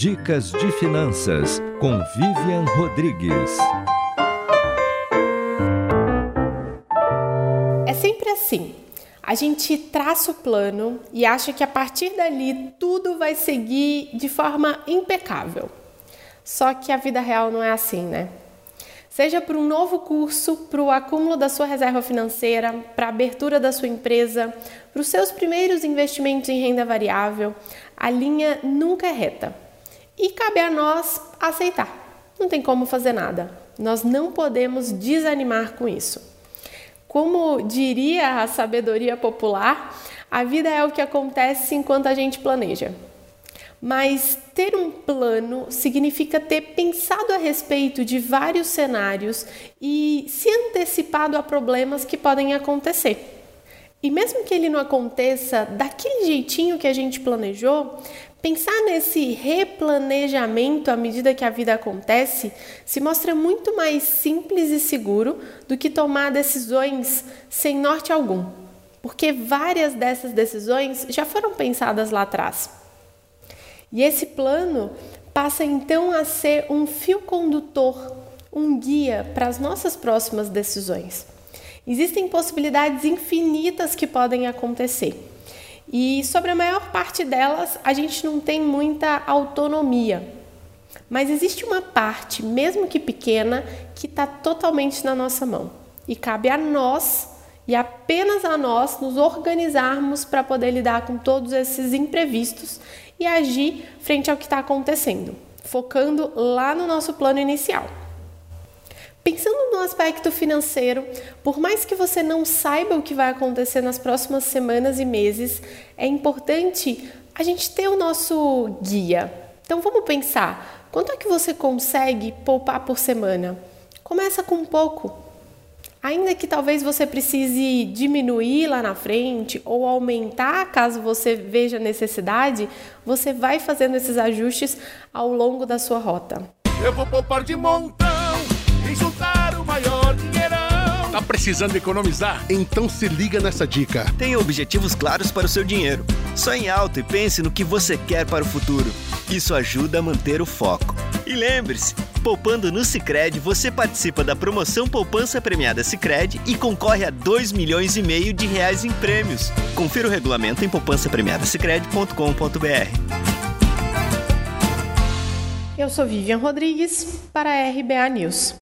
Dicas de Finanças com Vivian Rodrigues. É sempre assim. A gente traça o plano e acha que a partir dali tudo vai seguir de forma impecável. Só que a vida real não é assim, né? Seja para um novo curso, para o acúmulo da sua reserva financeira, para a abertura da sua empresa, para os seus primeiros investimentos em renda variável, a linha nunca é reta. E cabe a nós aceitar. Não tem como fazer nada. Nós não podemos desanimar com isso. Como diria a sabedoria popular, a vida é o que acontece enquanto a gente planeja. Mas ter um plano significa ter pensado a respeito de vários cenários e se antecipado a problemas que podem acontecer. E mesmo que ele não aconteça daquele jeitinho que a gente planejou, pensar nesse replanejamento à medida que a vida acontece se mostra muito mais simples e seguro do que tomar decisões sem norte algum, porque várias dessas decisões já foram pensadas lá atrás. E esse plano passa então a ser um fio condutor, um guia para as nossas próximas decisões. Existem possibilidades infinitas que podem acontecer. E sobre a maior parte delas, a gente não tem muita autonomia. Mas existe uma parte, mesmo que pequena, que está totalmente na nossa mão. E cabe a nós e apenas a nós nos organizarmos para poder lidar com todos esses imprevistos e agir frente ao que está acontecendo, focando lá no nosso plano inicial. Pensando no aspecto financeiro, por mais que você não saiba o que vai acontecer nas próximas semanas e meses, é importante a gente ter o nosso guia. Então vamos pensar, quanto é que você consegue poupar por semana? Começa com pouco. Ainda que talvez você precise diminuir lá na frente ou aumentar caso você veja necessidade, você vai fazendo esses ajustes ao longo da sua rota. Eu vou poupar de montão e juntar o maior dinheirão. Tá precisando economizar? Então se liga nessa dica. Tenha objetivos claros para o seu dinheiro. Sonhe alto e pense no que você quer para o futuro. Isso ajuda a manter o foco. E lembre-se, Poupando no Sicredi, você participa da promoção Poupança Premiada Sicredi e concorre a 2 milhões e meio de reais em prêmios. Confira o regulamento em poupancapremiadasicredi.com.br. Eu sou Vivian Rodrigues para a RBA News.